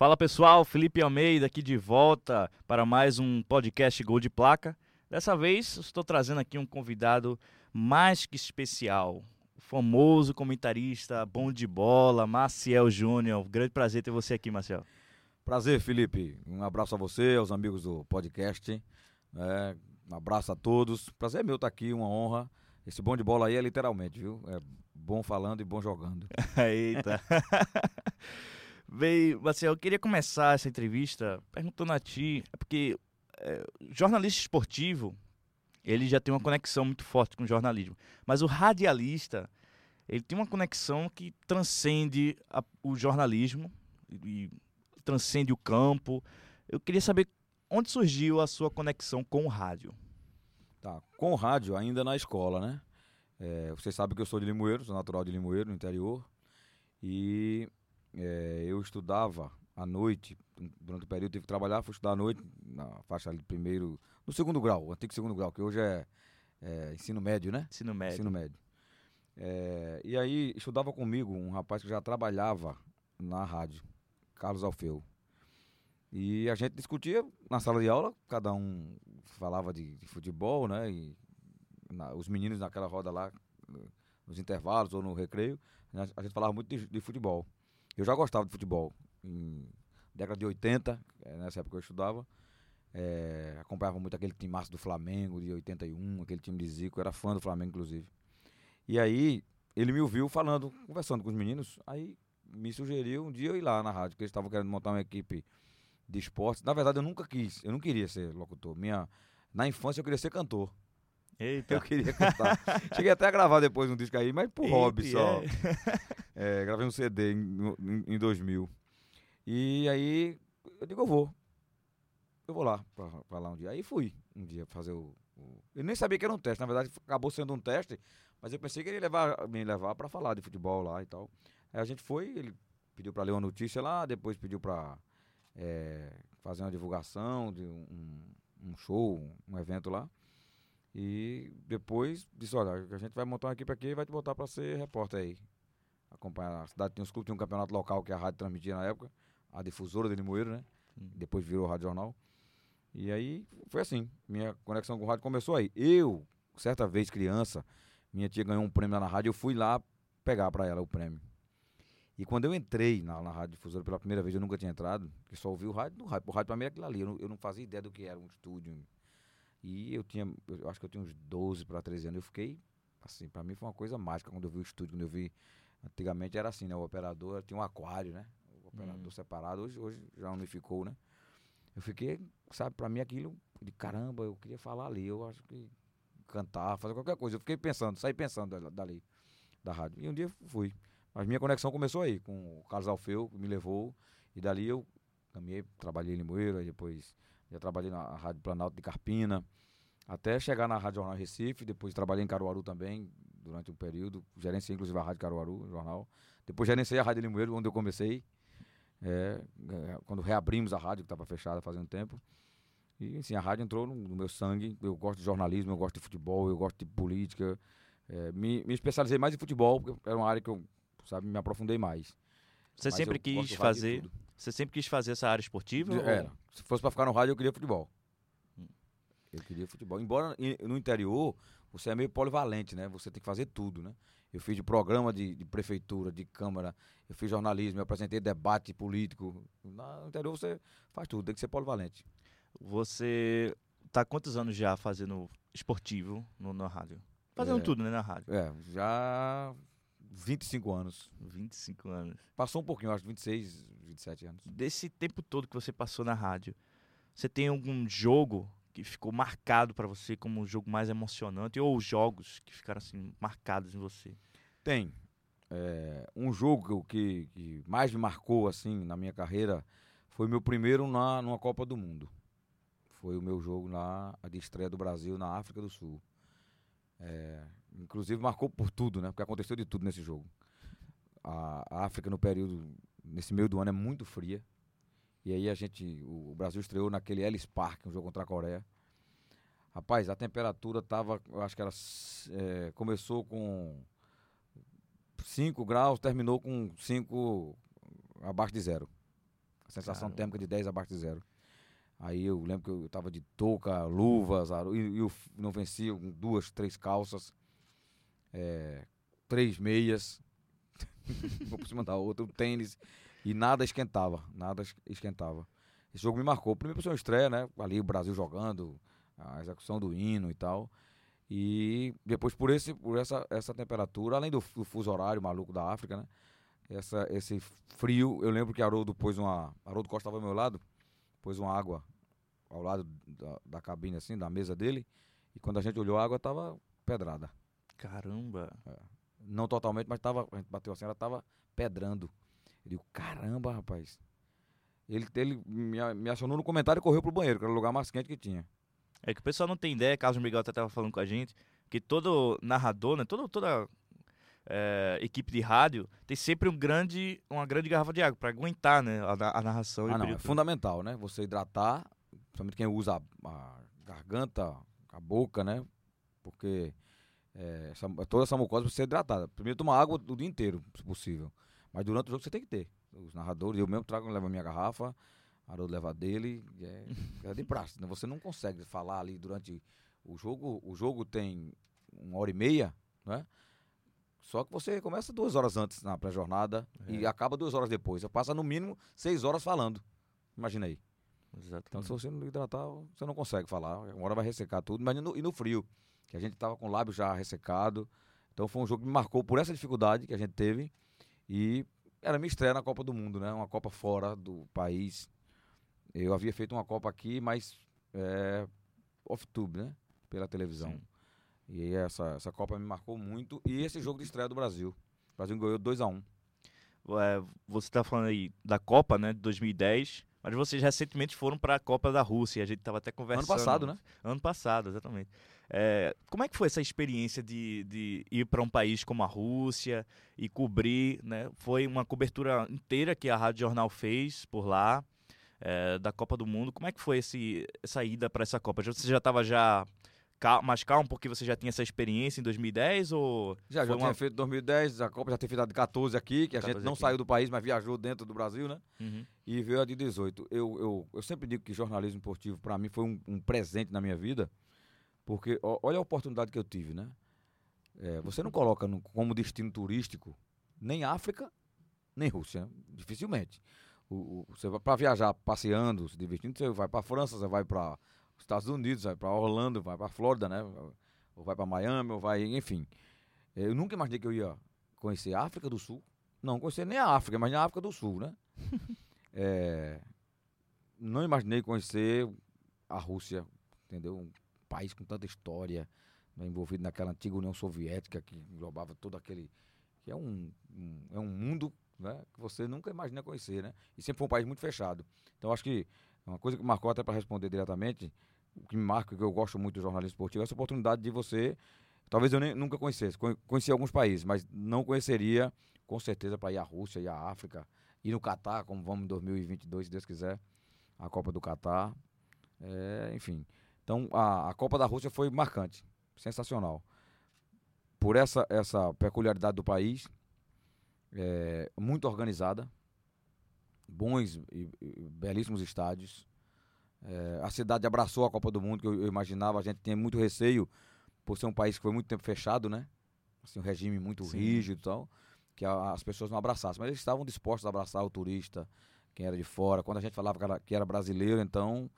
Fala pessoal, Felipe Almeida aqui de volta para mais um podcast Gol de Placa. Dessa vez estou trazendo aqui um convidado mais que especial, o famoso comentarista bom de bola, Maciel Júnior. Grande prazer ter você aqui, Maciel. Prazer, Felipe. Um abraço a você, aos amigos do podcast. É, um abraço a todos. Prazer meu estar aqui, uma honra. Esse bom de bola aí é literalmente, viu? É bom falando e bom jogando. Eita. Bem, Marcelo, eu queria começar essa entrevista perguntando a ti, é porque é, jornalista esportivo, ele já tem uma conexão muito forte com o jornalismo, mas o radialista, ele tem uma conexão que transcende a, o jornalismo e transcende o campo. Eu queria saber onde surgiu a sua conexão com o rádio. Tá, com o rádio ainda na escola, né? É, você sabe que eu sou de Limoeiro, sou natural de Limoeiro, no interior. E é, eu estudava à noite, durante o período tive que trabalhar, fui estudar à noite, na faixa ali primeiro, no segundo grau, o antigo segundo grau, que hoje é, é ensino médio, né? Ensino médio. Ensino médio. É, e aí estudava comigo um rapaz que já trabalhava na rádio, Carlos Alfeu. E a gente discutia na sala de aula, cada um falava de, de futebol, né? E na, os meninos naquela roda lá, nos intervalos ou no recreio, a gente falava muito de, de futebol. Eu já gostava de futebol. Em década de 80, eh, nessa época eu estudava, é, acompanhava muito aquele time do Flamengo de 81, aquele time de Zico, era fã do Flamengo, inclusive. E aí, ele me ouviu falando, conversando com os meninos, aí me sugeriu um dia eu ir lá na rádio, que eles estavam querendo montar uma equipe de esportes. Na verdade, eu nunca quis, eu não queria ser locutor. Minha, na infância, eu queria ser cantor. Eita. Eu queria cantar. Cheguei até a gravar depois um disco aí, mas por Eita, hobby só. É. é, gravei um CD em, em, em 2000. E aí, eu digo, eu vou. Eu vou lá, pra, pra lá um dia. Aí fui um dia fazer o, o, Eu nem sabia que era um teste, na verdade acabou sendo um teste, mas eu pensei que ele ia levar, me levar pra falar de futebol lá e tal. Aí a gente foi, ele pediu pra ler uma notícia lá, depois pediu pra é, fazer uma divulgação de um, um show, um evento lá. E depois disse, olha, a gente vai montar uma equipe aqui e vai te botar para ser repórter aí. Acompanhar. A cidade tinha uns clubes, tinha um campeonato local que a rádio transmitia na época, a difusora de Limoeiro, né? Hum. Depois virou Rádio Jornal. E aí foi assim, minha conexão com o rádio começou aí. Eu, certa vez criança, minha tia ganhou um prêmio lá na rádio, eu fui lá pegar para ela o prêmio. E quando eu entrei na, na rádio difusora pela primeira vez, eu nunca tinha entrado, que só ouvi o rádio no rádio. O rádio pra mim era aquilo ali, eu não, eu não fazia ideia do que era um estúdio. E eu tinha, eu acho que eu tinha uns 12 para 13 anos. Eu fiquei, assim, para mim foi uma coisa mágica quando eu vi o estúdio, quando eu vi. Antigamente era assim, né? O operador tinha um aquário, né? O operador hum. separado, hoje, hoje já unificou, né? Eu fiquei, sabe, para mim aquilo de caramba, eu queria falar ali, eu acho que cantar, fazer qualquer coisa. Eu fiquei pensando, saí pensando dali, da rádio. E um dia fui. Mas minha conexão começou aí, com o Carlos Alfeu, que me levou. E dali eu caminhei, trabalhei em Limoeiro, depois já trabalhei na Rádio Planalto de Carpina, até chegar na Rádio Jornal Recife, depois trabalhei em Caruaru também, durante um período, gerenciei inclusive a Rádio Caruaru, jornal. Depois gerenciei a Rádio Limoeiro, onde eu comecei, é, é quando reabrimos a rádio, que estava fechada fazendo tempo. E assim, a rádio entrou no, no, meu sangue, eu gosto de jornalismo, eu gosto de futebol, eu gosto de política. É, me, me especializei mais em futebol, porque era uma área que eu, sabe, me aprofundei mais. Você Mas sempre quis fazer você sempre quis fazer essa área esportiva? Era. Ou... Se fosse para ficar no rádio, eu queria futebol. Eu queria futebol. Embora no interior, você é meio polivalente, né? Você tem que fazer tudo, né? Eu fiz de programa de, de prefeitura, de câmara, eu fiz jornalismo, eu apresentei debate político. No interior você faz tudo, tem que ser polivalente. Você tá quantos anos já fazendo esportivo no, na rádio? Fazendo é, tudo, né, na rádio? É, já 25 anos. 25 anos. Passou um pouquinho, acho 26, 27 anos. Desse tempo todo que você passou na rádio, você tem algum jogo que ficou marcado para você como o jogo mais emocionante ou jogos que ficaram assim marcados em você? Tem. É, um jogo que, que mais me marcou assim na minha carreira foi meu primeiro na numa Copa do Mundo. Foi o meu jogo na de estreia do Brasil na África do Sul. É, inclusive marcou por tudo, né? Porque aconteceu de tudo nesse jogo. A, a, África no período, nesse meio do ano é muito fria. E aí a gente, o, Brasil estreou naquele Ellis Park, um jogo contra a Coreia. Rapaz, a temperatura tava, eu acho que era, é, começou com 5 graus, terminou com 5 abaixo de zero. Sensação Caramba. térmica de 10 abaixo de zero. Aí eu lembro que eu tava de touca, luvas, e, e eu não vencia duas, três calças, é, três meias, uma por cima da outra, um tênis, e nada esquentava, nada esquentava. Esse jogo me marcou. Primeiro por ser uma estreia, né? Ali o Brasil jogando, a execução do hino e tal. E depois por esse por essa, essa temperatura, além do, do fuso horário maluco da África, né? Essa, esse frio, eu lembro que Haroldo pôs uma. Haroldo Costa estava ao meu lado, pôs uma água ao lado da, da cabine, assim, da mesa dele. E quando a gente olhou a água, tava pedrada. Caramba! É. Não totalmente, mas tava, a gente bateu assim, ela tava pedrando. Caramba, rapaz. Ele, ele me, me acionou no comentário e correu pro banheiro, que era o lugar mais quente que tinha. É que o pessoal não tem ideia, Carlos Miguel até estava falando com a gente, que todo narrador, né, todo, toda é, equipe de rádio tem sempre um grande, uma grande garrafa de água para aguentar né, a, a narração. Ah, não, é fundamental, né? Você hidratar, principalmente quem usa a, a garganta, a boca, né? Porque é, essa, toda essa mucosa precisa ser hidratada. Primeiro tomar água o dia inteiro, se possível. Mas durante o jogo você tem que ter os narradores, eu mesmo trago, levo a minha garrafa, Haroldo leva dele, é, é de praxe. Né? Você não consegue falar ali durante o jogo, o jogo tem uma hora e meia, né? Só que você começa duas horas antes na pré-jornada é. e acaba duas horas depois. Você passa no mínimo seis horas falando. Imagina aí. Exatamente. Então, se você não hidratar, você não consegue falar. Uma hora vai ressecar tudo. Mas no, e no frio, que a gente tava com o lábio já ressecado. Então, foi um jogo que me marcou por essa dificuldade que a gente teve. E era minha estreia na Copa do Mundo, né? Uma Copa fora do país. Eu havia feito uma Copa aqui, mas é, off-tube, né? Pela televisão. Sim. E aí essa, essa Copa me marcou muito. E esse jogo de estreia do Brasil. O Brasil ganhou 2x1. É, você está falando aí da Copa, né? De 2010. Mas vocês recentemente foram para a Copa da Rússia. A gente estava até conversando. Ano passado, né? Ano passado, exatamente. É, como é que foi essa experiência de, de ir para um país como a Rússia e cobrir, né? Foi uma cobertura inteira que a Rádio Jornal fez por lá, é, da Copa do Mundo. Como é que foi esse, essa ida para essa Copa? Você já estava já mais calmo porque você já tinha essa experiência em 2010 ou já já uma... tinha feito 2010 a Copa já tinha feito a de 14 aqui que a gente não aqui. saiu do país mas viajou dentro do Brasil né uhum. e veio a de 18 eu, eu, eu sempre digo que jornalismo esportivo para mim foi um, um presente na minha vida porque ó, olha a oportunidade que eu tive, né? É, você não coloca no, como destino turístico nem África, nem Rússia, dificilmente. O, o, você vai para viajar passeando, se divertindo, você vai para França, você vai para Estados Unidos, vai para Orlando, vai para Flórida, né? Ou vai para Miami, ou vai, enfim. Eu nunca imaginei que eu ia conhecer a África do Sul. Não conhecer nem a África, mas a África do Sul, né? é, não imaginei conhecer a Rússia, entendeu? País com tanta história, né, envolvido naquela antiga União Soviética que englobava todo aquele. que é um, um é um mundo né, que você nunca imagina conhecer, né? E sempre foi um país muito fechado. Então acho que uma coisa que marcou até para responder diretamente, o que me marca, que eu gosto muito do jornalismo esportivo, é essa oportunidade de você. Talvez eu nem, nunca conhecesse, conheci alguns países, mas não conheceria com certeza para ir à Rússia, ir à África, ir no Catar, como vamos em 2022, se Deus quiser, a Copa do Catar. É, enfim, então a, a Copa da Rússia foi marcante, sensacional. Por essa, essa peculiaridade do país, é, muito organizada, bons e, e belíssimos estádios. É, a cidade abraçou a Copa do Mundo, que eu, eu, imaginava, a gente tinha muito receio por ser um país que foi muito tempo fechado, né? Assim, um regime muito Sim. rígido e tal, que a, as pessoas não abraçassem. Mas eles estavam dispostos a abraçar o turista, quem era de fora. Quando a gente falava que era, que era brasileiro, então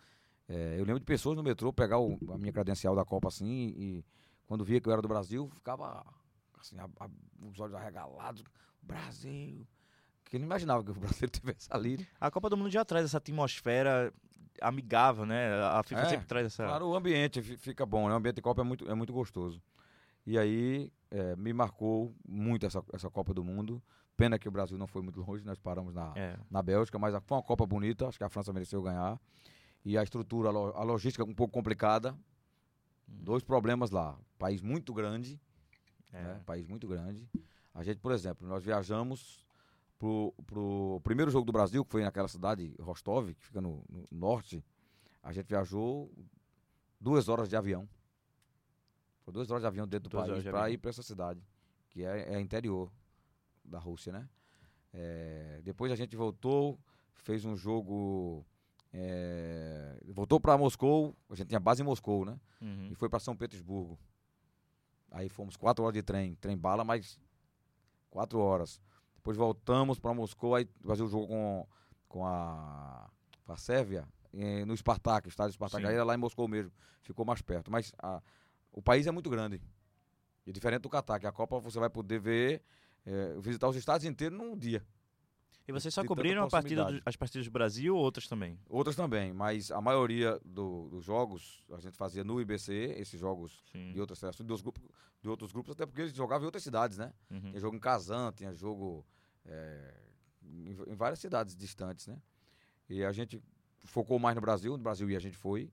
é, eu lembro de pessoas no metrô pegar o, a minha credencial da Copa assim e quando via que eu era do Brasil, ficava assim, a, a, os olhos arregalados. Brasil. Que eu não imaginava que o Brasil tivesse ali. A Copa do Mundo já traz essa atmosfera amigável, né? A FIFA é, sempre traz essa. Claro, o ambiente fica bom, né? O ambiente de Copa é muito, é muito gostoso. E aí é, me marcou muito essa, essa Copa do Mundo. Pena que o Brasil não foi muito longe, nós paramos na, é. na Bélgica, mas foi uma Copa bonita, acho que a França mereceu ganhar e a estrutura, a logística um pouco complicada. Dois problemas lá. País muito grande. É. Né? País muito grande. A gente, por exemplo, nós viajamos pro, pro primeiro jogo do Brasil, que foi naquela cidade, Rostov, que fica no, no norte. A gente viajou duas horas de avião. Foi duas horas de avião dentro do duas país para ir para essa cidade, que é, é interior da Rússia, né? É, depois a gente voltou, fez um jogo. É, voltou para Moscou, a gente tinha base em Moscou, né? Uhum. E foi para São Petersburgo. Aí fomos quatro horas de trem, trem bala, mas quatro horas. Depois voltamos para Moscou, aí fazer o jogo com, com a, com a Sérvia, eh, no Spartak, o estádio Spartak, aí era lá em Moscou mesmo, ficou mais perto. Mas a- o país é muito grande. E diferente do Catar, que a Copa você vai poder ver, eh, visitar os estados inteiros num dia. E vocês só cobriram partida do- as partidas do Brasil ou outras também? Outras também, mas a maioria do- dos jogos a gente fazia no IBC, esses jogos Sim. de outras seleções, de outros grupos, de outros grupos, até porque eles jogavam em outras cidades, né? Uhum. Tinha jogo em Kazan, tinha jogo é, em, em várias cidades distantes, né? E a gente focou mais no Brasil, no Brasil e a gente foi,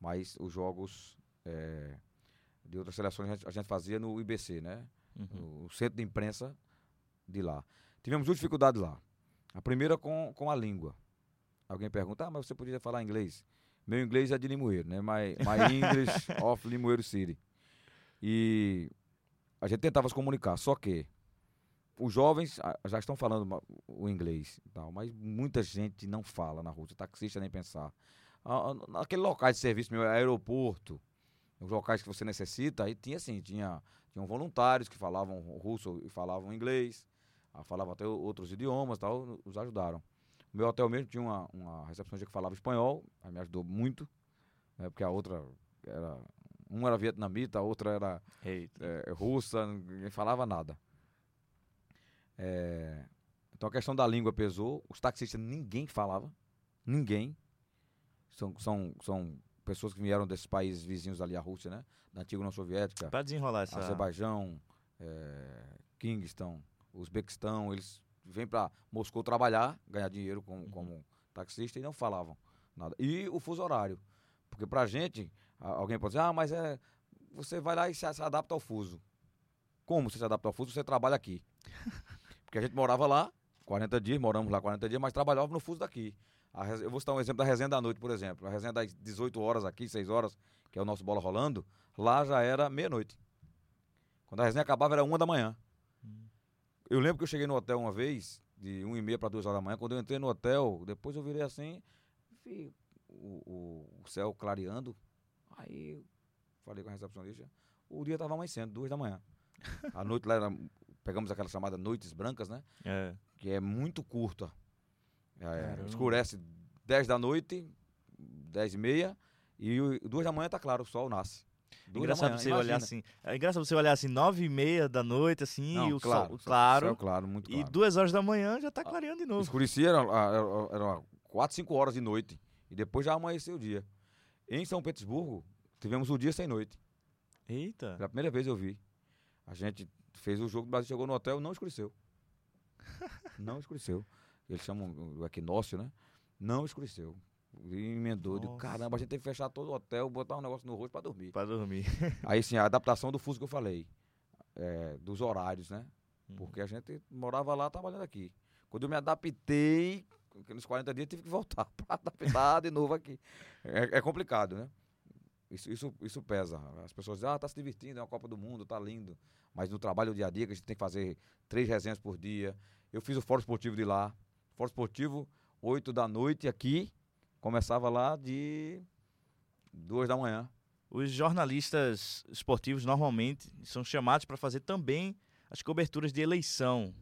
mas os jogos é, de outras seleções a gente, a gente fazia no IBC, né? Uhum. No centro de imprensa de lá. Tivemos duas dificuldades lá. A primeira com, com a língua. Alguém pergunta, ah, mas você podia falar inglês? Meu inglês é de Limoeiro, né? My, my English of Limoeiro City. E a gente tentava se comunicar, só que os jovens ah, já estão falando o inglês e tal, mas muita gente não fala na Rússia, taxista nem pensar. Ah, ah, Naquele local de serviço meu, aeroporto, os locais que você necessita, aí tinha assim, tinha, tinham voluntários que falavam russo e falavam inglês, ah, falavam até outros idiomas e tal, nos ajudaram. O meu hotel mesmo tinha uma, uma recepcionista que falava espanhol, aí me ajudou muito, né, porque a outra era. Uma era vietnamita, a outra era Eita. é, russa, ninguém falava nada. É, então a questão da língua pesou. Os taxistas ninguém falava. Ninguém. São, são, são pessoas que vieram desses países vizinhos ali à Rússia, né? Da antiga União Soviética, Pra desenrolar essa. Azerbaijão, é, Kirguistão, Uzbequistão. Eles vêm para Moscou trabalhar, ganhar dinheiro como, Uhum. como taxista e não falavam nada. E o fuso horário. Porque pra gente, a- alguém pode dizer, ah, mas é. Você vai lá e se, se adapta ao fuso. Como você se adapta ao fuso? Você trabalha aqui. Porque a gente morava lá, 40 dias, moramos lá 40 dias, mas trabalhava no fuso daqui. A eu vou citar um exemplo da resenha da noite, por exemplo. A resenha das 18 horas aqui, 6 horas, que é o nosso bola rolando, lá já era meia-noite. Quando a resenha acabava era uma da manhã. Eu lembro que eu cheguei no hotel uma vez, de 1 e meia para 2 horas da manhã. Quando eu entrei no hotel, depois eu virei assim, vi o, o- céu clareando. Aí eu falei com a recepcionista, o dia estava amanhecendo, 2 da manhã. A noite lá era, pegamos aquela chamada noites brancas, né? É. Que é muito curta. É, escurece 10 da noite, 10 e meia, e 2 da manhã tá claro, o sol nasce. Duas Engraçado manhã, você olhar imagina. assim. É engraçado você olhar assim, nove e meia da noite, assim, Não, e o claro, sol claro. céu claro, muito E claro. duas horas da manhã já tá clareando de novo. Escurecia, era, era, era 4, 5 horas de noite. E depois já amanheceu o dia. Em São Petersburgo, tivemos o dia sem noite. Eita. Pela primeira vez eu vi. A gente fez o jogo, o Brasil chegou no hotel, não escureceu. não escureceu. Eles chamam o equinócio, né? Não escureceu. E emendou. Digo, caramba, a gente teve que fechar todo o hotel, botar um negócio no rosto pra dormir. Pra dormir. Aí sim, a adaptação do fuso que eu falei. é, dos horários, né? Uhum. Porque a gente morava lá trabalhando aqui. Quando eu me adaptei, nos 40 dias tive que voltar para adaptar de novo aqui. É, é complicado, né? Isso, isso, isso pesa. As pessoas dizem, ah, tá se divertindo, é uma Copa do Mundo, tá lindo. Mas no trabalho dia a dia, que a gente tem que fazer três resenhas por dia. Eu fiz o Fórum Esportivo de lá. Fórum Esportivo, 8 da noite aqui. Começava lá de 2 da manhã. Os jornalistas esportivos normalmente são chamados para fazer também as coberturas de eleição,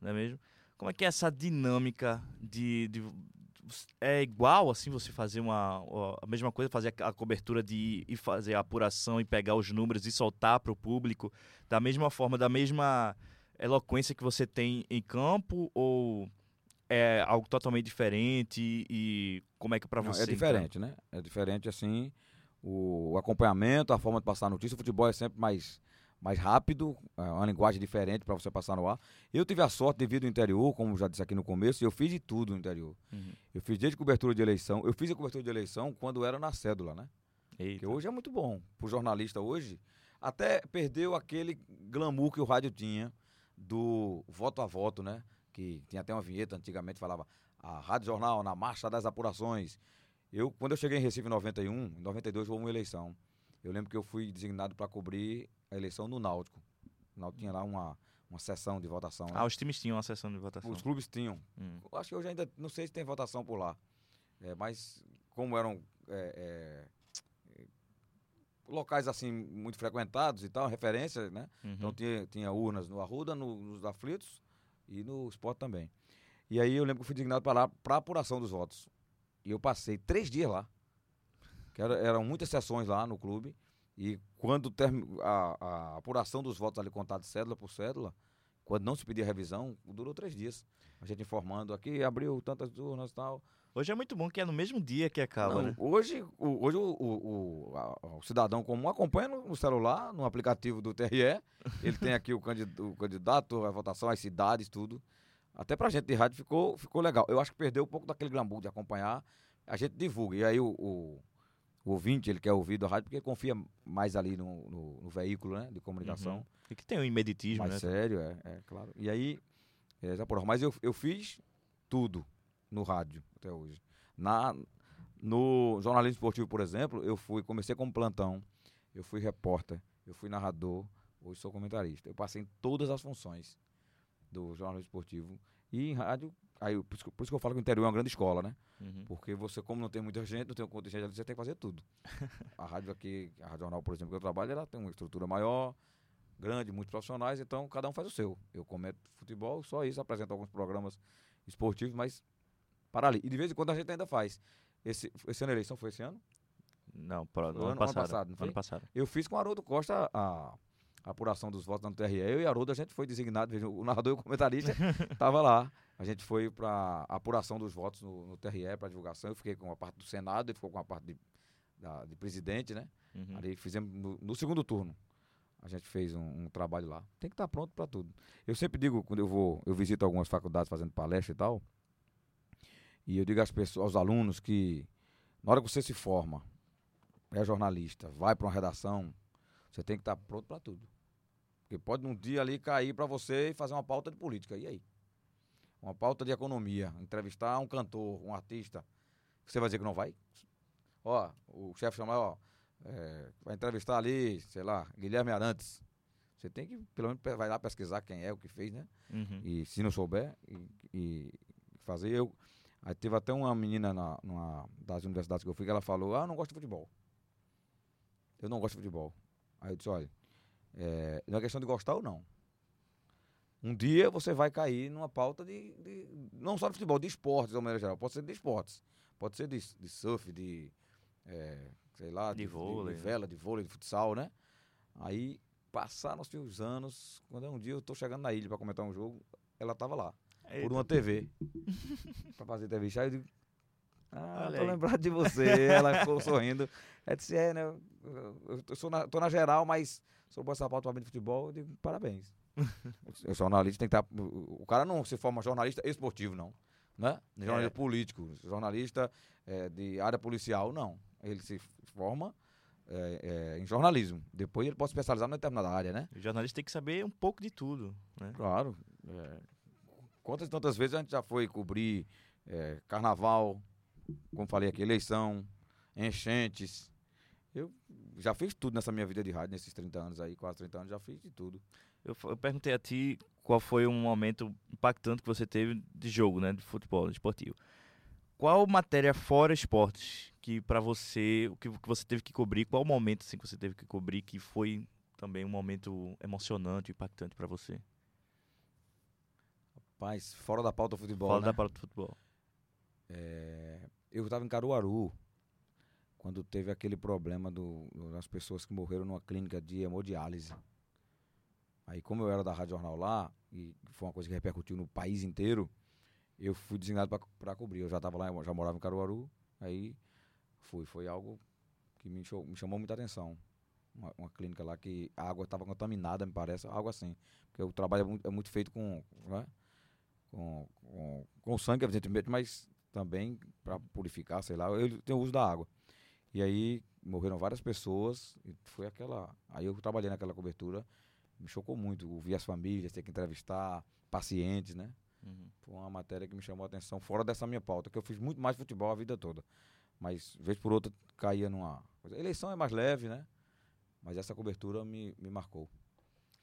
não é mesmo? Como é que é essa dinâmica de, de- é igual assim você fazer uma a mesma coisa, fazer a, a cobertura de e fazer a apuração e pegar os números e soltar para o público da mesma forma, da mesma eloquência que você tem em campo ou é algo totalmente diferente e como é que para Não, você é então? diferente, né? É diferente, assim, o, o acompanhamento, a forma de passar a notícia. O futebol é sempre mais, mais rápido, é uma linguagem diferente para você passar no ar. Eu tive a sorte de vir do interior, como já disse aqui no começo, e eu fiz de tudo no interior. Uhum. Eu fiz desde cobertura de eleição. Eu fiz a cobertura de eleição quando era na cédula, né? Eita. Porque hoje é muito bom. Pro jornalista hoje, até perdeu aquele glamour que o rádio tinha do voto a voto, né? Que tinha até uma vinheta antigamente falava a Rádio Jornal na marcha das apurações. Eu, quando eu cheguei em Recife em 91, em 92 houve uma eleição. Eu lembro que eu fui designado para cobrir a eleição no Náutico. O Náutico tinha lá uma, uma sessão de votação. né? Ah, os times tinham uma sessão de votação. Os clubes tinham. Hum. Acho que hoje ainda não sei se tem votação por lá. É, mas como eram é, é, locais assim muito frequentados e tal, referências, né? Uhum. Então tinha, tinha urnas no Arruda, no- nos aflitos e no esporte também. E aí eu lembro que eu fui designado para lá para apuração dos votos. E eu passei três dias lá. Que era- eram muitas sessões lá no clube. E quando a, a apuração dos votos ali contados cédula por cédula, quando não se pedia revisão, durou três dias. A gente informando aqui, abriu tantas urnas e tal. Hoje é muito bom que é no mesmo dia que acaba, Não, né? Hoje, o, hoje o, o, o- o cidadão comum acompanha no, no celular, no aplicativo do TRE. Ele tem aqui o candidato, candidato, a votação, as cidades, tudo. Até pra gente de rádio ficou, ficou legal. Eu acho que perdeu um pouco daquele glamour de acompanhar. A gente divulga. E aí o, o, o ouvinte, ele quer ouvir da rádio porque confia mais ali no, no, no veículo né, de comunicação. Uhum. E que tem o imeditismo, Mais né? sério, é, é, claro. E aí, é, já por mas eu, eu fiz tudo no rádio até hoje. Na, no jornalismo esportivo, por exemplo, eu fui, comecei como plantão, eu fui repórter, eu fui narrador, hoje sou comentarista. Eu passei em todas as funções do jornalismo esportivo. E em rádio, aí, eu- por, isso, que- por isso que eu falo que o interior é uma grande escola, né? Uhum. Porque você, como não tem muita gente, não tem um contingente ali, você tem que fazer tudo. a rádio aqui, a Rádio Jornal, por exemplo, que eu trabalho, ela tem uma estrutura maior, grande, muitos profissionais, então cada um faz o seu. Eu comento futebol, só isso, apresento alguns programas esportivos, mas para ali. E de vez em quando a gente ainda faz. Esse, esse ano a eleição foi esse ano? Não, pro, ano, ano- ano passado. passado, não foi? ano passado. Eu fiz com o Haroldo Costa a, a apuração dos votos no TRE. Eu e Haroldo, a gente foi designado, o narrador e o comentarista estava lá. A gente foi para apuração dos votos no, no TRE, para divulgação. Eu fiquei com a parte do Senado, ele ficou com a parte de, da- de presidente, né? Uhum. Ali fizemos no, no segundo turno. A gente fez um, um trabalho lá. Tem que estar pronto para tudo. Eu sempre digo, quando eu vou, eu visito algumas faculdades fazendo palestra e tal, e eu digo às pessoas, aos alunos que na hora que você se forma, é jornalista, vai para uma redação, você tem que estar pronto para tudo. Porque pode num dia ali cair para você e fazer uma pauta de política. E aí? Uma pauta de economia, entrevistar um cantor, um artista. Você vai dizer que não vai? Ó, o chefe chamar, ó, é, vai entrevistar ali, sei lá, Guilherme Arantes. Você tem que, pelo menos, vai lá pesquisar quem é, o que fez, né? Uhum. E se não souber, e, e fazer eu. Aí teve até uma menina na, numa das universidades que eu fui que ela falou: Ah, eu não gosto de futebol. Eu não gosto de futebol. Aí eu disse: Olha, é, não é questão de gostar ou não. Um dia você vai cair numa pauta de, de- não só de futebol, de esportes, de uma maneira geral. Pode ser de esportes. Pode ser de, de surf, de. é, sei lá, De vôlei, de, né? vela, de vôlei, de futsal, né? Aí passaram-se os anos. Quando um dia eu tô chegando na ilha para comentar um jogo, ela tava lá por uma TV. pra fazer entrevista. Aí eu digo, ah, Olha tô aí. lembrado de você. Ela ficou sorrindo. Ela disse, é, né? Eu, eu, eu sou na, tô na geral, mas sou pauta pra mim de futebol. Eu digo, parabéns. o jornalista tem que estar. O, o cara não se forma jornalista esportivo, não. Né? Jornalista É. político, jornalista eh, de área policial, não. Ele se forma eh, eh, em jornalismo. Depois ele pode se especializar numa determinada área, né? O jornalista tem que saber um pouco de tudo, né? Claro. é. Quantas e tantas vezes a gente já foi cobrir é, carnaval, como falei aqui, eleição, enchentes. Eu já fiz tudo nessa minha vida de rádio, nesses 30 anos aí, quase 30 anos, já fiz de tudo. Eu, eu perguntei a ti qual foi um momento impactante que você teve de jogo, né, de futebol, de esportivo. Qual matéria fora esportes que pra você, o que, que você teve que cobrir, qual momento assim que você teve que cobrir que foi também um momento emocionante, impactante pra você? Mas fora da pauta futebol, Fora né? da pauta do futebol. É, eu estava em Caruaru, quando teve aquele problema do, do- das pessoas que morreram numa clínica de hemodiálise. Aí, como eu era da Rádio Jornal lá, e foi uma coisa que repercutiu no país inteiro, eu fui designado para cobrir. Eu já estava lá, já morava em Caruaru, aí fui. Foi algo que me, cho- me chamou muita atenção. Uma, uma clínica lá que a água estava contaminada, me parece, algo assim. Porque o trabalho é muito, é muito feito com, né? Com, com, com sangue, evidentemente, mas também para purificar, sei lá, eu tenho uso da água. E aí morreram várias pessoas, e foi aquela. Aí eu trabalhei naquela cobertura, me chocou muito, ouvir as famílias, ter que entrevistar pacientes, né? Uhum. Foi uma matéria que me chamou a atenção, fora dessa minha pauta, que eu fiz muito mais futebol a vida toda. Mas, vez por outra, caía numa. coisa. Eleição é mais leve, né? Mas essa cobertura me, me marcou.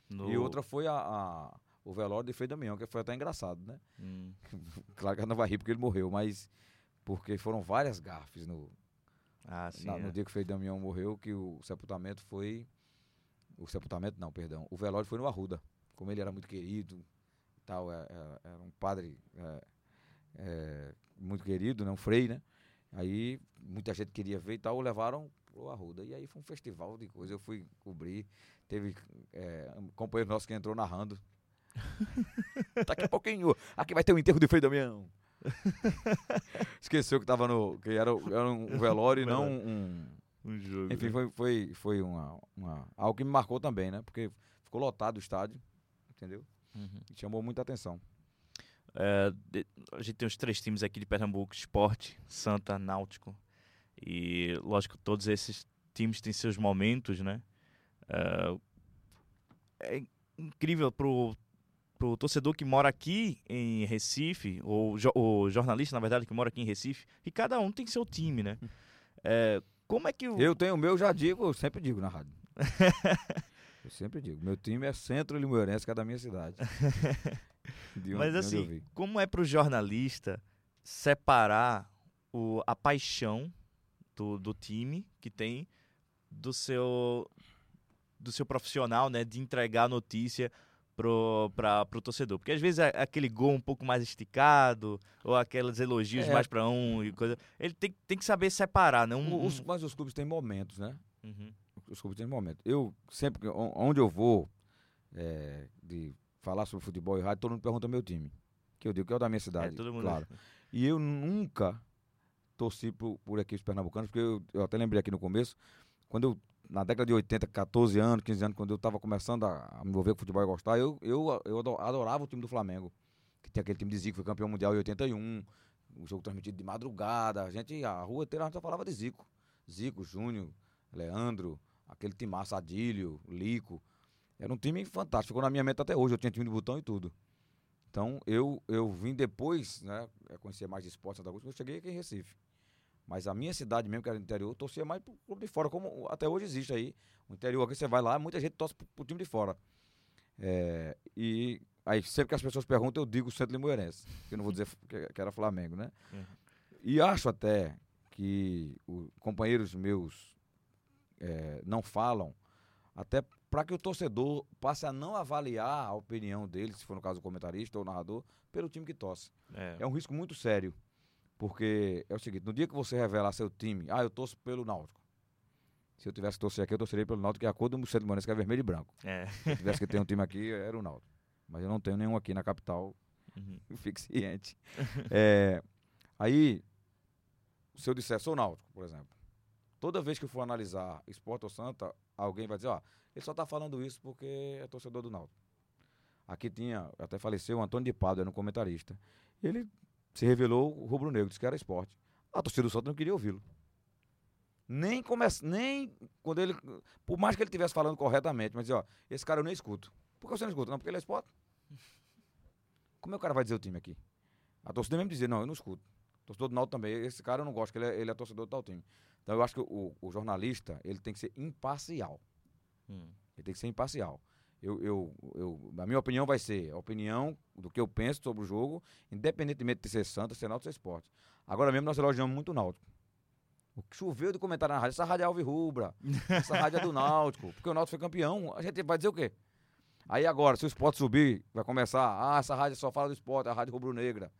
No- E outra foi a, a- o velório de Frei Damião, que foi até engraçado, né? Hum. Claro que ela não vai rir porque ele morreu, mas porque foram várias gafes no, Ah, sim. na- no é. dia que o Frei Damião morreu, que o sepultamento foi. O sepultamento não, perdão. O velório foi no Arruda. Como ele era muito querido e tal, é- é- era um padre é, é, muito querido, né? Um frei, né? Aí muita gente queria ver e tal, levaram pro Arruda. E aí foi um festival de coisa. Eu fui cobrir. Teve é, um companheiro nosso que entrou narrando. Daqui a pouquinho, aqui vai ter o enterro de Frei Damião. Esqueceu que tava no. que era, era um velório e não um. Um jogo. Enfim, né? foi, foi, foi uma, uma, algo que me marcou também, né? Porque ficou lotado o estádio, entendeu? Uhum. E chamou muita atenção. É, de- a gente tem os três times aqui de Pernambuco: Esporte, Santa, Náutico. E, lógico, todos esses times têm seus momentos, né? É, é incrível pro, pro torcedor que mora aqui em Recife, ou jo- o jornalista, na verdade, que mora aqui em Recife, e cada um tem seu time, né? É, como é que o. Eu tenho o meu, já digo, eu sempre digo na rádio. eu sempre digo. Meu time é Centro Limoeirense, que é da minha cidade. De onde- Mas assim, como é pro jornalista separar o, a paixão do, do time que tem do seu do seu profissional, né, de entregar a notícia pro, pra, pro torcedor. Porque às vezes é aquele gol um pouco mais esticado, ou aqueles elogios É. mais pra um e coisa. Ele tem, tem que saber separar, né? Um, os- um- mas os clubes têm momentos, né? Uhum. os clubes têm momentos. Eu, sempre, onde eu vou é, de falar sobre futebol e rádio, todo mundo pergunta meu time. Que eu digo que é o da minha É, cidade, todo mundo. claro. E eu nunca torci por, por equipes pernambucanas, porque eu, eu até lembrei aqui no começo, quando eu, na década de 80, 14 anos, 15 anos, quando eu estava começando a, a me envolver com futebol e gostar, eu, eu, eu ado- adorava o time do Flamengo. Que tem aquele time de Zico, foi campeão mundial em 81, o jogo transmitido de madrugada, a gente, a rua inteira, a gente só falava de Zico. Zico, Júnior, Leandro, aquele time massa, Adílio, Lico. Era um time fantástico, ficou na minha mente até hoje, eu tinha time de botão e tudo. Então, eu, eu vim depois, né, a conhecer mais de esporte Santa Cruz, eu cheguei aqui em Recife. Mas a minha cidade mesmo, que era do interior, eu torcia mais pro clube de fora, como até hoje existe aí. O interior aqui, você vai lá, muita gente torce pro, pro time de fora. É, e aí, sempre que as pessoas perguntam, eu digo Centro Limoeirense, que eu não vou dizer que, que era Flamengo, né? Uhum. E acho até que os companheiros meus é, não falam, até para que o torcedor passe a não avaliar a opinião dele, se for no caso o comentarista ou o narrador, pelo time que torce. É. É um risco muito sério. Porque é o seguinte, no dia que você revelar seu time, ah, eu torço pelo Náutico. Se eu tivesse que torcer aqui, eu torceria pelo Náutico, que é a cor do Centro Morense, que é vermelho e branco. É. Se eu tivesse que ter um time aqui, era o Náutico. Mas eu não tenho nenhum aqui na capital, Uhum. fique ciente. É, aí, se eu disser, sou Náutico, por exemplo, toda vez que eu for analisar Esporte ou Santa, alguém vai dizer, ó, ele só tá falando isso porque é torcedor do Náutico. Aqui tinha, até faleceu, o Antônio de Pado, era um comentarista. Ele se revelou o rubro-negro, disse que era esporte. A torcida do Santa não queria ouvi-lo. Nem começa, nem quando ele, por mais que ele estivesse falando corretamente, mas ó, esse cara eu nem escuto. Por que você não escuta? Não, porque ele é esporte. Como é que o cara vai dizer o time aqui? A torcida mesmo dizer, não, eu não escuto. Torcedor do Náutico também, esse cara eu não gosto, que ele é, ele é torcedor do tal time. Então eu acho que o, o jornalista, ele tem que ser imparcial. Hum. Ele tem que ser imparcial. Eu, eu, eu, a minha opinião vai ser a opinião do que eu penso sobre o jogo, independentemente de ser Santa, ser Náutico, ser esporte. Agora mesmo nós elogiamos muito o Náutico. O que choveu de comentário na rádio, essa rádio é alvirrubra, essa rádio é do Náutico, porque o Náutico foi campeão, a gente vai dizer o quê? Aí agora, se o esporte subir, vai começar, ah, essa rádio só fala do esporte, a rádio rubro-negra.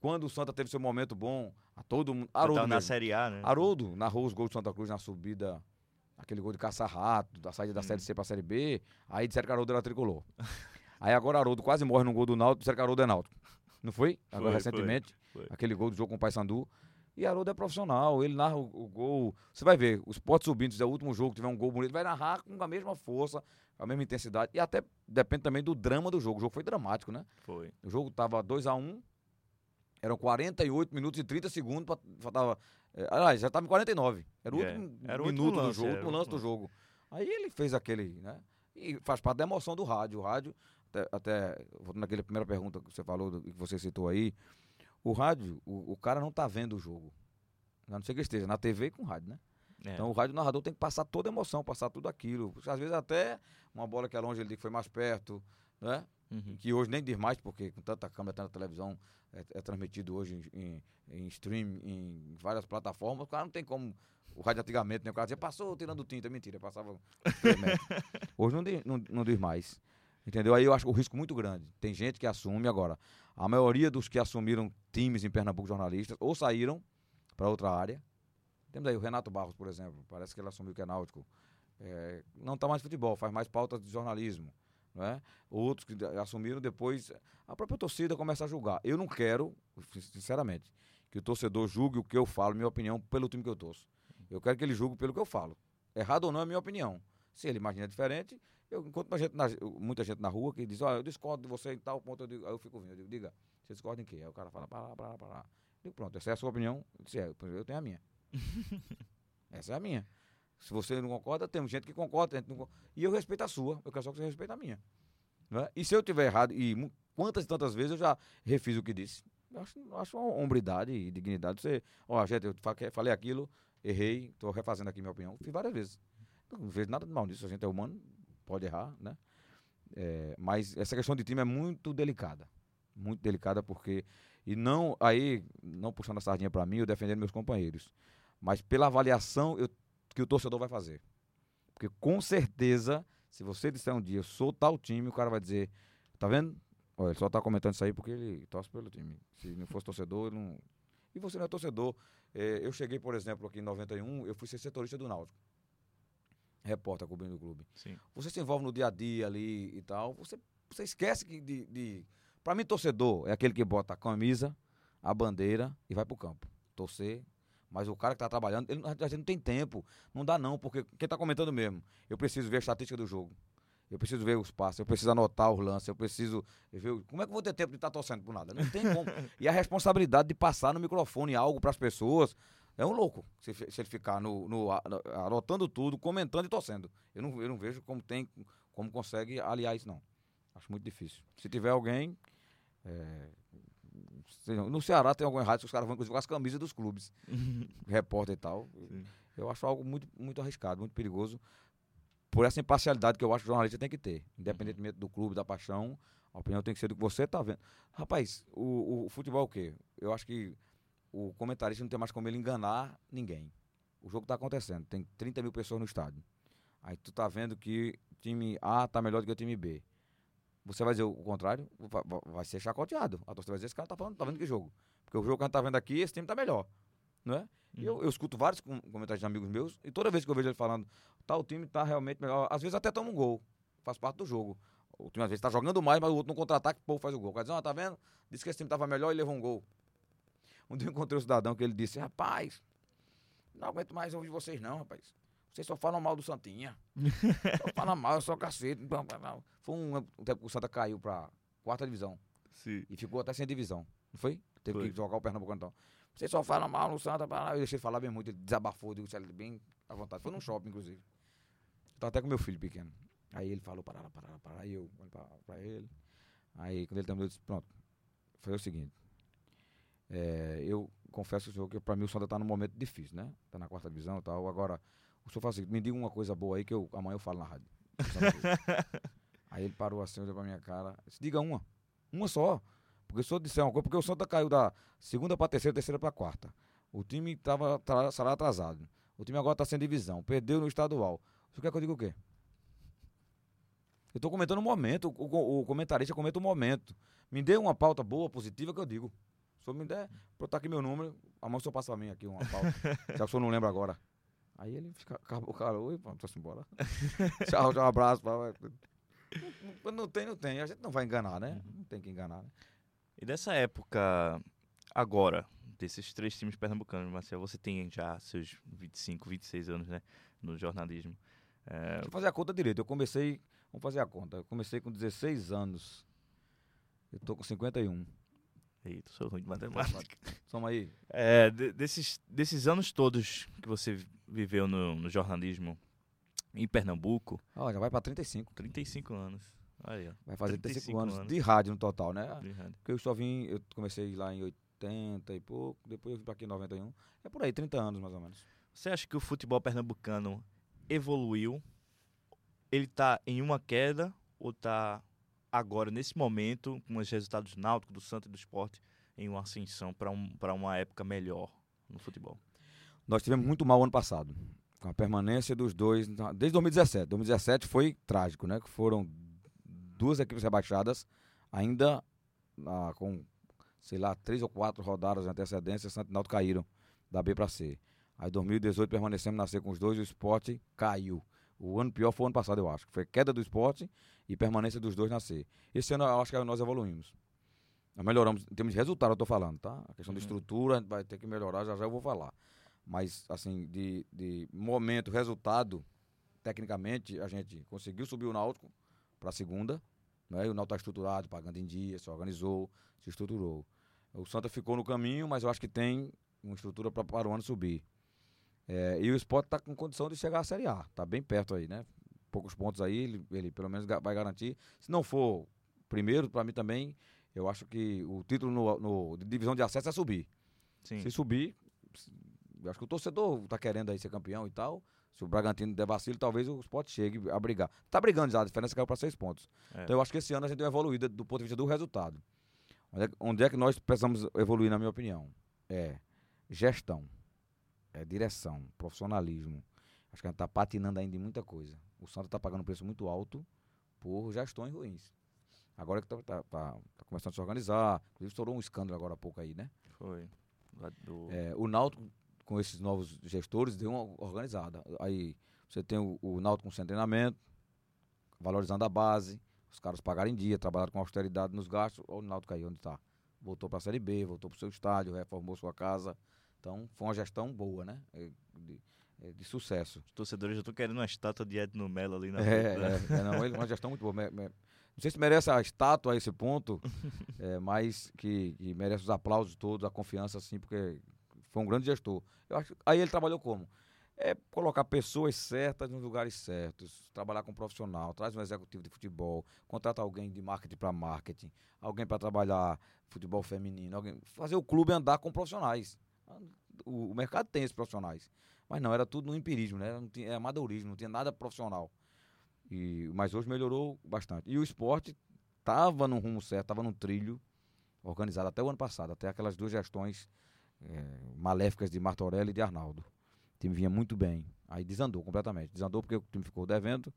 Quando o Santa teve seu momento bom, a todo mundo, Haroldo Tava na mesmo. Série A, né? Haroldo narrou os gols do Santa Cruz na subida, aquele gol de caça-rato, da saída da Hum. Série C pra Série B. Aí disseram que Haroldo era tricolor. aí agora Haroldo quase morre no gol do Náutico, disseram que Haroldo é Náutico. Não foi? Agora Foi, recentemente, foi, foi. aquele gol do jogo com o Paysandu. E Haroldo é profissional, ele narra o, o gol. Você vai ver, os potes subindo, se é o último jogo, tiver um gol bonito, vai narrar com a mesma força, com a mesma intensidade. E até depende também do drama do jogo. O jogo foi dramático, né? Foi. O jogo tava 2 a 1 um, eram 48 minutos e 30 segundos, pra, faltava. É, aliás, já estava em 49. Era o É, último era o minuto último do lance, jogo, o último lance do jogo. Aí ele fez aquele, né? E faz parte da emoção do rádio. O rádio, até, até voltando naquela primeira pergunta que você falou, do- que você citou aí, o rádio, o, o cara não tá vendo o jogo. A não ser que esteja na TV e com rádio, né? É. Então o rádio narrador tem que passar toda a emoção, passar tudo aquilo. Às vezes até uma bola que é longe ele diz que foi mais perto. né? Uhum. Que hoje nem diz mais, porque com tanta câmera, tanta televisão, é, é transmitido hoje em, em, em, stream, em várias plataformas. O cara não tem como. O rádio antigamente, né? O cara dizia, passou tirando tinta. Mentira, passava. hoje não, diz, não, não diz mais. Entendeu? Aí eu acho o risco muito grande. Tem gente que assume agora. A maioria dos que assumiram times em Pernambuco jornalistas ou saíram para outra área. Temos aí o Renato Barros, por exemplo. Parece que ele assumiu que é náutico. É, não está mais futebol, faz mais pauta de jornalismo. Né? Outros que assumiram depois, a própria torcida começa a julgar. Eu não quero, sinceramente, que o torcedor julgue o que eu falo, minha opinião, pelo time que eu torço. Eu quero que ele julgue pelo que eu falo. Errado ou não é minha opinião. Se ele imagina diferente, eu encontro gente na, muita gente na rua que diz, olha, eu discordo de você em tal ponto, eu digo, aí eu fico vindo, eu digo, diga, você discorda em quê? Aí o cara fala, para lá, para lá, para lá. Eu digo, pronto, essa é a sua opinião. Eu disse, é, eu tenho a minha. essa é a minha. Se você não concorda, tem gente que concorda, gente. E eu respeito a sua, eu quero só que você respeite a minha. Né? E se eu tiver errado, e quantas e tantas vezes eu já refiz o que disse, eu acho, acho uma hombridade e dignidade. Você, ó, gente, eu falei aquilo, errei, estou refazendo aqui minha opinião. Fiz várias vezes. Não vejo nada de mal nisso, a gente é humano, pode errar, né? É, mas essa questão de time é muito delicada. Muito delicada porque. E não, aí, não puxando a sardinha para mim, eu defendendo meus companheiros. Mas pela avaliação eu que o torcedor vai fazer. Porque com certeza, se você disser um dia, eu sou tal time, o cara vai dizer, tá vendo? Olha, ele só tá comentando isso aí porque ele torce pelo time. Se não fosse torcedor, ele não. E você não é torcedor. É, eu cheguei, por exemplo, aqui em 91, eu fui ser setorista do Náutico. Repórter cobrindo o clube. Sim. Você se envolve no dia a dia ali e tal. Você, você esquece que de, de. Pra mim, torcedor é aquele que bota a camisa, a bandeira e vai pro campo. Torcer, mas o cara que tá trabalhando, ele, a gente não tem tempo. Não dá não, porque quem tá comentando mesmo, eu preciso ver a estatística do jogo. Eu preciso ver os passos, eu preciso anotar os lances, eu preciso ver. Como é que eu vou ter tempo de estar tá torcendo por nada? Não tem como. e a responsabilidade de passar no microfone algo para as pessoas. É um louco se, se ele ficar no, no, anotando tudo, comentando e torcendo. Eu não, eu não vejo como tem, como consegue aliar isso, não. Acho muito difícil. Se tiver alguém, é, no Ceará tem algum errado que os caras vão inclusive com as camisas dos clubes, repórter e tal. Sim. Eu acho algo muito, muito arriscado, muito perigoso, por essa imparcialidade que eu acho que o jornalista tem que ter. Independentemente do clube, da paixão, a opinião tem que ser do que você está vendo. Rapaz, o, o, futebol é o quê? Eu acho que o comentarista não tem mais como ele enganar ninguém. O jogo está acontecendo, tem 30 mil pessoas no estádio. Aí tu tá vendo que o time A tá melhor do que o time B. Você vai dizer o contrário, vai ser chacoteado. A torcida vai dizer, esse cara tá falando, tá vendo que jogo? Porque o jogo que a gente tá vendo aqui, esse time tá melhor. Não é? Uhum. Eu, eu escuto vários comentários de amigos meus, e toda vez que eu vejo ele falando, tal time tá realmente melhor, às vezes até toma um gol. Faz parte do jogo. O time às vezes tá jogando mais, mas o outro no contra-ataque, o povo faz o gol. Quer dizer, ah, tá vendo? Disse que esse time tava melhor e levou um gol. Um dia eu encontrei um cidadão que ele disse, rapaz, não aguento mais ouvir vocês não, rapaz. Vocês só falam mal do Santinha. só falam mal, só cacete. Foi um, tempo que o Santa caiu pra quarta divisão. Sim. E ficou até sem divisão. Não foi? Teve foi. que jogar o Pernambuco então. Vocês só falam mal no Santa. Eu deixei falar bem muito. Ele desabafou, digo, bem à vontade. Foi num shopping, inclusive. Eu tava até com meu filho pequeno. Aí ele falou, para lá, para lá, para lá. Aí eu olhei pra, pra ele. Aí quando ele terminou, eu disse, pronto. Foi o seguinte. É, eu confesso ao senhor que para mim o Santa tá num momento difícil, né? Tá na quarta divisão e tal. Agora, o senhor fala assim, me diga uma coisa boa aí que eu, amanhã eu falo na rádio. aí ele parou assim, olhou pra minha cara. Disse, diga uma. Uma só. Porque se eu disser uma coisa, porque o Santa caiu da segunda pra terceira, terceira pra quarta. O time tava salário atrasado. O time agora tá sem divisão. Perdeu no estadual. O senhor quer que eu diga o quê? Eu tô comentando o momento. O, o, o comentarista comenta o momento. Me dê uma pauta boa, positiva, que eu digo. Se o senhor me der, eu estar aqui meu número, amanhã o senhor passa pra mim aqui uma pauta. Se o senhor não lembra agora. Aí ele fica, acabou o cara, oi, vamos embora. tchau, tchau, um abraço. Quando não tem, não tem. A gente não vai enganar, né? Uhum. Não tem que enganar, né? E dessa época, agora, desses três times pernambucanos, Marcelo, você tem já seus 25, 26 anos, né? No jornalismo. É... Deixa eu fazer a conta direito. Eu comecei, vamos fazer a conta. Eu comecei com 16 anos. Eu tô com 51. Eita, sou ruim de matemática. Soma aí. É, desses, desses anos todos que você viveu no, no jornalismo em Pernambuco. Ó, já vai para 35. 35 anos. Aí, ó. Vai fazer 35, 35 anos, anos, de rádio no total, né? De rádio. Porque eu só vim, eu comecei lá em 80 e pouco, depois eu vim para aqui em 91. É por aí, 30 anos mais ou menos. Você acha que o futebol pernambucano evoluiu? Ele tá em uma queda ou tá agora, nesse momento, com os resultados do Náutico, do Santos e do Esporte, em uma ascensão para um, uma época melhor no futebol? Nós tivemos muito mal ano passado, com a permanência dos dois, desde 2017. 2017 foi trágico, né? Que foram duas equipes rebaixadas, ainda ah, com, sei lá, três ou quatro rodadas de antecedência, Santos e Náutico caíram da B para C. Aí 2018 permanecemos na C com os dois e o esporte caiu. O ano pior foi o ano passado, eu acho. Foi queda do esporte e permanência dos dois na C. Esse ano eu acho que nós evoluímos. Nós melhoramos em termos de resultado, eu estou falando, tá? A questão uhum. de estrutura, a gente vai ter que melhorar, já já eu vou falar. Mas, assim, de, de momento, resultado, tecnicamente, a gente conseguiu subir o Náutico para a segunda. Né? O Náutico está estruturado, pagando em dia, se organizou, se estruturou. O Santa ficou no caminho, mas eu acho que tem uma estrutura pra, para o ano subir. É, e o Sport está com condição de chegar à Série A. Está bem perto aí, né? Poucos pontos aí, ele, ele pelo menos vai garantir. Se não for primeiro, para mim também, eu acho que o título no, no, de divisão de acesso é subir. Sim. Se subir, eu acho que o torcedor está querendo aí ser campeão e tal. Se o Bragantino der vacilo, talvez o Sport chegue a brigar. Tá brigando já, a diferença caiu para seis pontos. É. Então eu acho que esse ano a gente deu evoluída do ponto de vista do resultado. Onde é, onde é que nós precisamos evoluir, na minha opinião? É gestão, é direção, profissionalismo. Acho que a gente está patinando ainda em muita coisa. O Santos está pagando um preço muito alto por gestões ruins. Agora que está tá, tá, tá começando a se organizar. Inclusive estourou um escândalo agora há pouco aí, né? Foi. Do... É, o Náutico, com esses novos gestores, deu uma organizada. Aí você tem o, o Náutico com sem treinamento, valorizando a base, os caras pagaram em dia, trabalharam com austeridade nos gastos. Olha o Náutico aí onde está. Voltou para a Série B, voltou para o seu estádio, reformou sua casa. Então, foi uma gestão boa, né? É, de, é, de sucesso. Os torcedores já estão querendo uma estátua de Edno Mello ali na é, é, é, não, ele, uma gestão muito boa. Me, me, não sei se merece a estátua a esse ponto, é, mas que, que, merece os aplausos todos, a confiança, assim, porque foi um grande gestor. Eu acho, aí ele trabalhou como? É colocar pessoas certas nos lugares certos, trabalhar com um profissional, traz um executivo de futebol, contrata alguém de marketing para marketing, alguém para trabalhar futebol feminino, alguém, fazer o clube andar com profissionais. O, mercado tem esses profissionais. Mas não, era tudo no empirismo, né? Não tinha, é amadorismo, não tinha nada profissional. E, mas hoje melhorou bastante. E o esporte estava no rumo certo, estava no trilho organizado até o ano passado, até aquelas duas gestões é, maléficas de Martorelli e de Arnaldo. O time vinha muito bem. Aí desandou completamente. Desandou porque o time ficou devendo,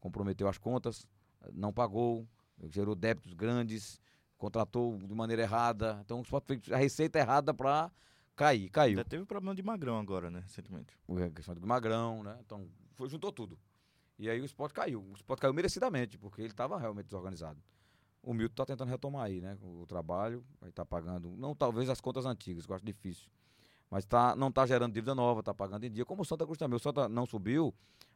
comprometeu as contas, não pagou, gerou débitos grandes, contratou de maneira errada. Então o esporte fez a receita errada para cair, caiu. Ainda teve o problema de Magrão agora, né, recentemente. A questão de Magrão, né? Então, foi, juntou tudo. E aí o esporte caiu. O esporte caiu merecidamente, porque ele estava realmente desorganizado. O Milton está tentando retomar aí, né? O trabalho, vai estar tá pagando, não talvez as contas antigas, que eu acho difícil. Mas tá, não está gerando dívida nova, está pagando em dia, como o Santa Cruz também. O Santa não subiu,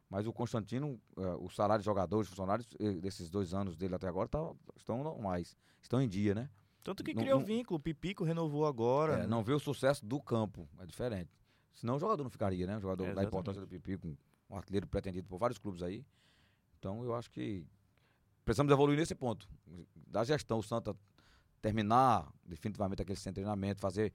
mas o Constantino, uh, o salário de jogadores, funcionários, eh, desses dois anos dele até agora, tá, estão normais, estão em dia, né? Tanto que não, criou não, vínculo, o Pipico renovou agora. É? Não vê o sucesso do campo, é diferente. Senão o jogador não ficaria, né? O jogador é, da importância do Pipico, um artilheiro pretendido por vários clubes aí. Então eu acho que precisamos evoluir nesse ponto. Da gestão, o Santa terminar definitivamente aquele sem treinamento, fazer,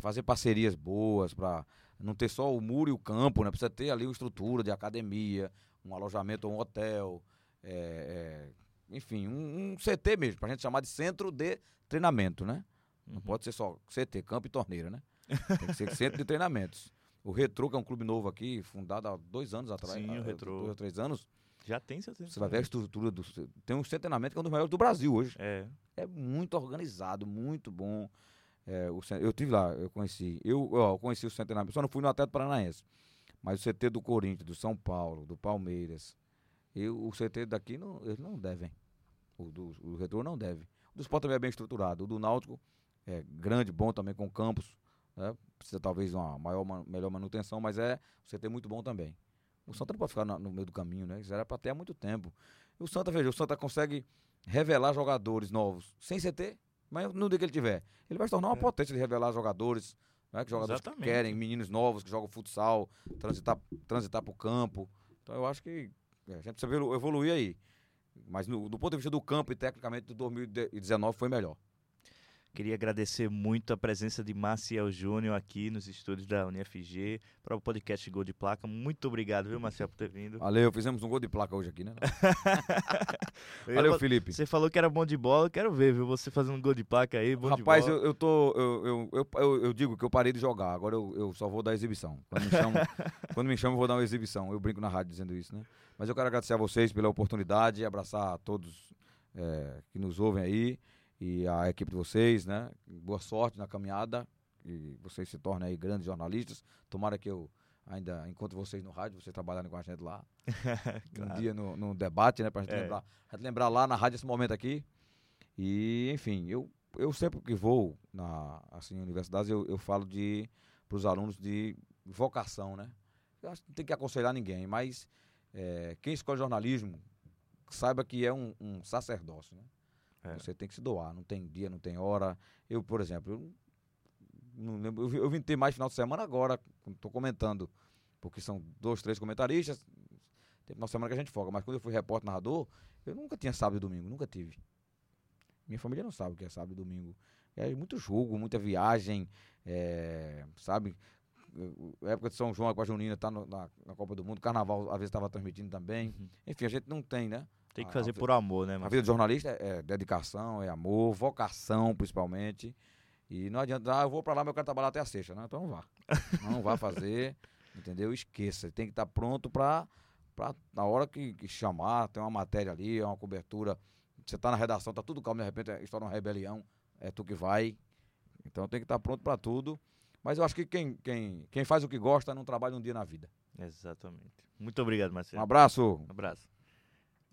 fazer parcerias boas para não ter só o muro e o campo, né? Precisa ter ali uma estrutura de academia, um alojamento, um hotel, é, é, enfim, um, um, CT mesmo, para a gente chamar de centro de treinamento, né? Não uhum. pode ser só CT, campo e torneira, né? Tem que ser centro de treinamentos. O Retro, que é um clube novo aqui, fundado há dois anos atrás. Sim, o Retro. Dois ou três anos. Já tem seu Você vai ver a estrutura do. Tem um centenamento que é um dos maiores do Brasil hoje. É. É muito organizado, muito bom. É, o, eu tive lá, eu conheci. Eu, ó, eu conheci o centenamento, só não fui no Atlético Paranaense. Mas o CT do Corinthians, do São Paulo, do Palmeiras. Eu, o CT daqui, não, eles não devem. O do o retorno não deve. O do Sport também é bem estruturado. O do Náutico é grande, bom também com campos. Né? Precisa talvez uma maior, melhor manutenção, mas é o CT muito bom também. O Santa não pode ficar no, no meio do caminho, né? Isso era para ter há muito tempo. E o Santa, veja, o Santa consegue revelar jogadores novos sem CT, mas no dia que ele tiver. Ele vai se tornar uma é. potência de revelar jogadores, né? que jogadores Exatamente. que querem, meninos novos que jogam futsal, transitar, transitar para o campo. Então eu acho que é, a gente precisa evoluir aí. Mas no, do ponto de vista do campo e tecnicamente do 2019 foi melhor. Queria agradecer muito a presença de Marcial Júnior aqui nos estúdios da UniFG para o podcast Gol de Placa. Muito obrigado, viu, Marcial, por ter vindo. Valeu, fizemos um gol de placa hoje aqui, né? Valeu, Felipe. Você falou que era bom de bola, quero ver, viu? Você fazendo um gol de placa aí, bom Rapaz, de bola. eu, eu tô. Eu, eu, eu, eu, eu digo que eu parei de jogar, agora eu, eu só vou dar exibição. Quando me chamam, quando me chamam, eu vou dar uma exibição. Eu brinco na rádio dizendo isso, né? Mas eu quero agradecer a vocês pela oportunidade, abraçar a todos é, que nos ouvem aí e a equipe de vocês, né? Boa sorte na caminhada e vocês se tornem aí grandes jornalistas. Tomara que eu ainda encontro vocês no rádio, vocês trabalhando com a gente lá. claro. Um dia no, no, debate, né? Pra gente, é. lembrar, gente lembrar lá na rádio esse momento aqui. E, enfim, eu, eu sempre que vou na assim, universidades, eu, eu falo de para os alunos de vocação, né? Eu acho que não tem que aconselhar ninguém, mas é, quem escolhe jornalismo saiba que é um, um sacerdócio, né? É. Você tem que se doar, não tem dia, não tem hora. Eu, por exemplo, eu, não lembro, eu, eu vim ter mais final de semana agora, estou comentando, porque são dois, três comentaristas. Tem final de semana que a gente folga, mas quando eu fui repórter narrador, eu nunca tinha sábado e domingo, nunca tive. Minha família não sabe o que é sábado e domingo. É muito jogo, muita viagem, é, sabe? A época de São João com a Junina tá no, na, na, Copa do Mundo, Carnaval às vezes estava transmitindo também. Uhum. Enfim, a gente não tem, né? Tem que fazer a, por amor, né, A vida de jornalista é, é, dedicação, é amor, vocação, principalmente. E não adianta, ah, eu vou para lá, mas eu quero trabalhar até a sexta. Não, então não vá. Não vá fazer, entendeu? Esqueça. Tem que estar tá pronto para na hora que, que, chamar, tem uma matéria ali, é uma cobertura. Você está na redação, tá tudo calmo, de repente estoura uma rebelião, é tu que vai. Então tem que estar tá pronto para tudo. Mas eu acho que quem, quem, quem faz o que gosta não trabalha um dia na vida. Exatamente. Muito obrigado, Marcelo. Um abraço. Um abraço.